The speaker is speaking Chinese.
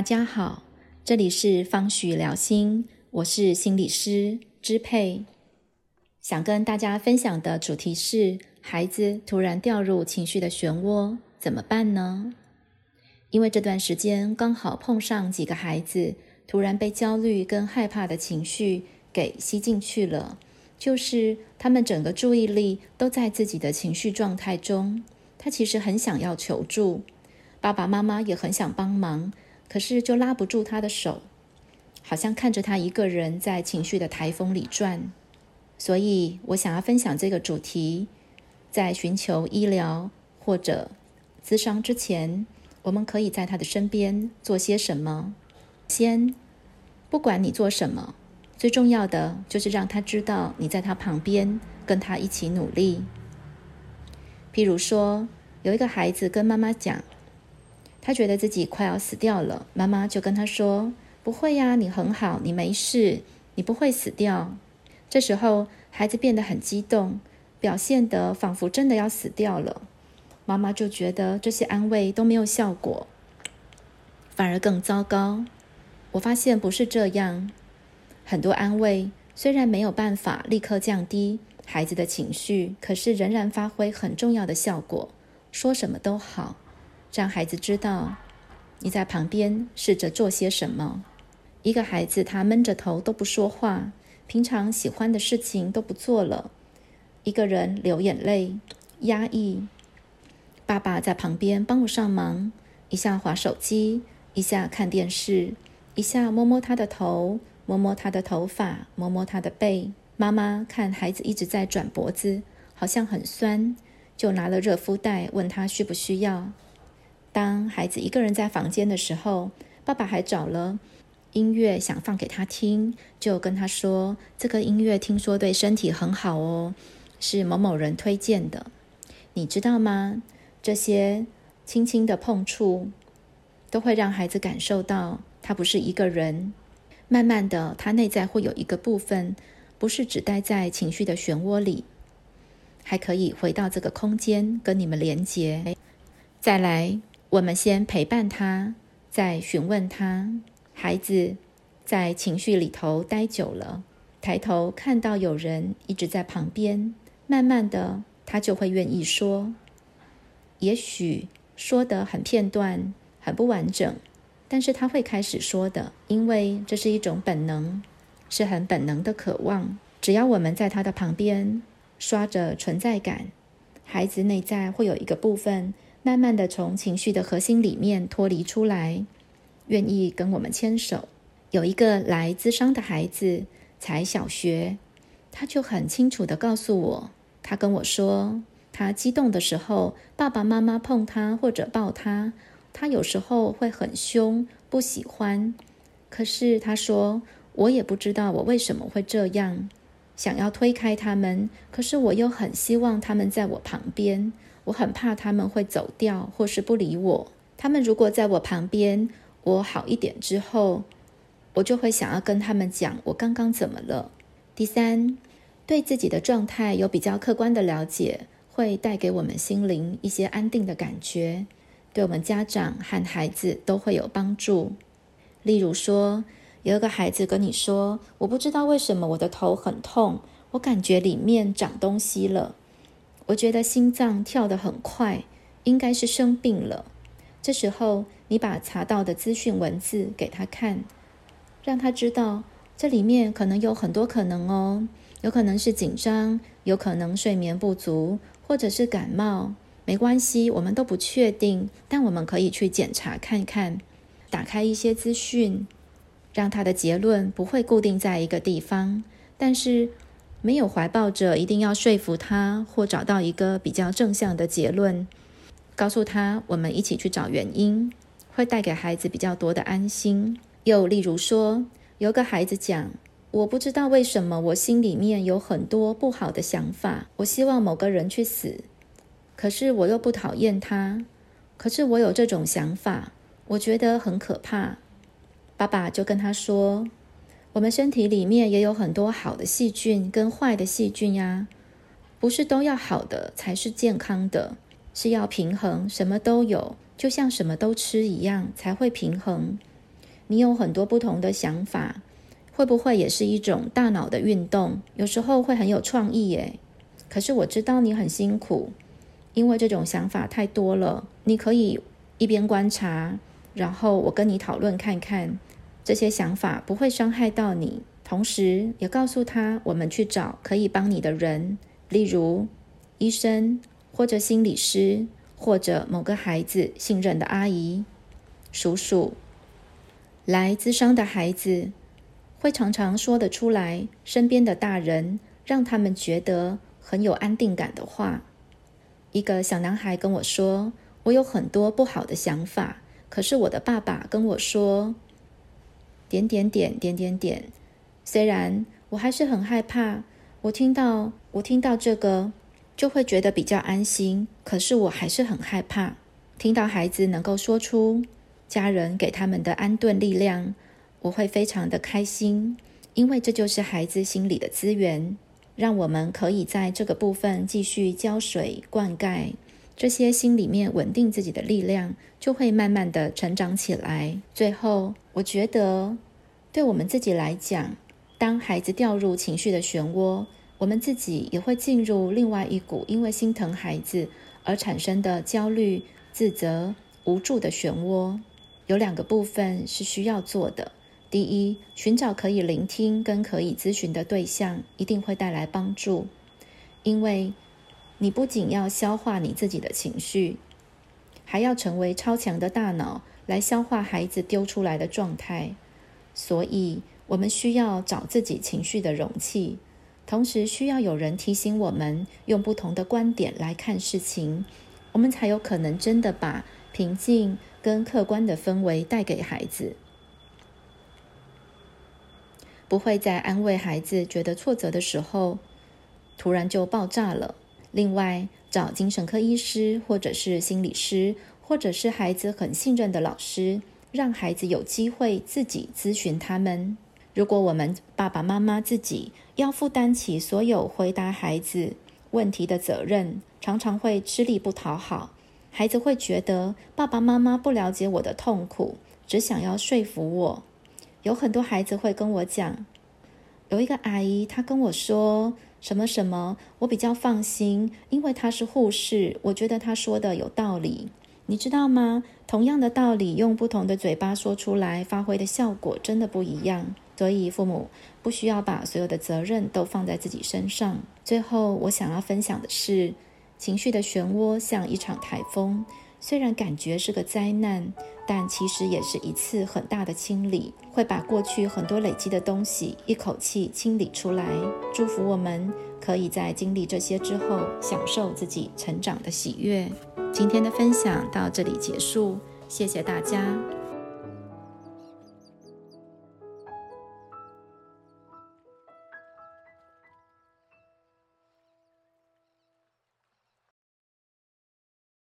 大家好，这里是方许聊心，我是心理师支配。想跟大家分享的主题是：孩子突然掉入情绪的漩涡，怎么办呢？因为这段时间刚好碰上几个孩子突然被焦虑跟害怕的情绪给吸进去了，就是他们整个注意力都在自己的情绪状态中。他其实很想要求助，爸爸妈妈也很想帮忙。可是就拉不住他的手，好像看着他一个人在情绪的台风里转。所以我想要分享这个主题：在寻求医疗或者咨商之前，我们可以在他的身边做些什么？先，不管你做什么，最重要的就是让他知道你在他旁边，跟他一起努力。譬如说，有一个孩子跟妈妈讲。他觉得自己快要死掉了，妈妈就跟他说：“不会呀，你很好，你没事，你不会死掉。”这时候，孩子变得很激动，表现得仿佛真的要死掉了。妈妈就觉得这些安慰都没有效果，反而更糟糕。我发现不是这样，很多安慰虽然没有办法立刻降低孩子的情绪，可是仍然发挥很重要的效果。说什么都好。让孩子知道你在旁边，试着做些什么。一个孩子他闷着头都不说话，平常喜欢的事情都不做了，一个人流眼泪，压抑。爸爸在旁边帮不上忙，一下划手机，一下看电视，一下摸摸他的头，摸摸他的头发，摸摸他的背。妈妈看孩子一直在转脖子，好像很酸，就拿了热敷袋问他需不需要。当孩子一个人在房间的时候，爸爸还找了音乐想放给他听，就跟他说：“这个音乐听说对身体很好哦，是某某人推荐的。你知道吗？这些轻轻的碰触都会让孩子感受到他不是一个人。慢慢的，他内在会有一个部分，不是只待在情绪的漩涡里，还可以回到这个空间跟你们连接。再来。”我们先陪伴他，再询问他。孩子在情绪里头待久了，抬头看到有人一直在旁边，慢慢的他就会愿意说。也许说的很片段，很不完整，但是他会开始说的，因为这是一种本能，是很本能的渴望。只要我们在他的旁边刷着存在感，孩子内在会有一个部分。慢慢的从情绪的核心里面脱离出来，愿意跟我们牵手。有一个来咨商的孩子，才小学，他就很清楚的告诉我，他跟我说，他激动的时候，爸爸妈妈碰他或者抱他，他有时候会很凶，不喜欢。可是他说，我也不知道我为什么会这样，想要推开他们，可是我又很希望他们在我旁边。我很怕他们会走掉，或是不理我。他们如果在我旁边，我好一点之后，我就会想要跟他们讲我刚刚怎么了。第三，对自己的状态有比较客观的了解，会带给我们心灵一些安定的感觉，对我们家长和孩子都会有帮助。例如说，有一个孩子跟你说：“我不知道为什么我的头很痛，我感觉里面长东西了。”我觉得心脏跳得很快，应该是生病了。这时候，你把查到的资讯文字给他看，让他知道这里面可能有很多可能哦，有可能是紧张，有可能睡眠不足，或者是感冒。没关系，我们都不确定，但我们可以去检查看看，打开一些资讯，让他的结论不会固定在一个地方，但是。没有怀抱着一定要说服他或找到一个比较正向的结论，告诉他我们一起去找原因，会带给孩子比较多的安心。又例如说，有个孩子讲：“我不知道为什么我心里面有很多不好的想法，我希望某个人去死，可是我又不讨厌他，可是我有这种想法，我觉得很可怕。”爸爸就跟他说。我们身体里面也有很多好的细菌跟坏的细菌呀，不是都要好的才是健康的，是要平衡，什么都有，就像什么都吃一样才会平衡。你有很多不同的想法，会不会也是一种大脑的运动？有时候会很有创意耶。可是我知道你很辛苦，因为这种想法太多了。你可以一边观察，然后我跟你讨论看看，这些想法不会伤害到你。同时也告诉他，我们去找可以帮你的人，例如医生或者心理师。或者某个孩子信任的阿姨、叔叔，来咨商的孩子会常常说得出来，身边的大人让他们觉得很有安定感的话。一个小男孩跟我说：“我有很多不好的想法，可是我的爸爸跟我说，点点点点点点。虽然我还是很害怕，我听到我听到这个。”就会觉得比较安心，可是我还是很害怕。听到孩子能够说出家人给他们的安顿力量，我会非常的开心，因为这就是孩子心里的资源，让我们可以在这个部分继续浇水灌溉，这些心里面稳定自己的力量就会慢慢的成长起来。最后，我觉得对我们自己来讲，当孩子掉入情绪的漩涡。我们自己也会进入另外一股因为心疼孩子而产生的焦虑、自责、无助的漩涡。有两个部分是需要做的：第一，寻找可以聆听跟可以咨询的对象，一定会带来帮助。因为你不仅要消化你自己的情绪，还要成为超强的大脑来消化孩子丢出来的状态。所以，我们需要找自己情绪的容器。同时需要有人提醒我们，用不同的观点来看事情，我们才有可能真的把平静跟客观的氛围带给孩子，不会在安慰孩子觉得挫折的时候，突然就爆炸了。另外，找精神科医师，或者是心理师，或者是孩子很信任的老师，让孩子有机会自己咨询他们。如果我们爸爸妈妈自己要负担起所有回答孩子问题的责任，常常会吃力不讨好。孩子会觉得爸爸妈妈不了解我的痛苦，只想要说服我。有很多孩子会跟我讲，有一个阿姨，她跟我说什么什么，我比较放心，因为她是护士，我觉得她说的有道理。你知道吗？同样的道理，用不同的嘴巴说出来，发挥的效果真的不一样。所以，父母不需要把所有的责任都放在自己身上。最后，我想要分享的是，情绪的漩涡像一场台风，虽然感觉是个灾难，但其实也是一次很大的清理，会把过去很多累积的东西一口气清理出来。祝福我们可以在经历这些之后，享受自己成长的喜悦。今天的分享到这里结束，谢谢大家。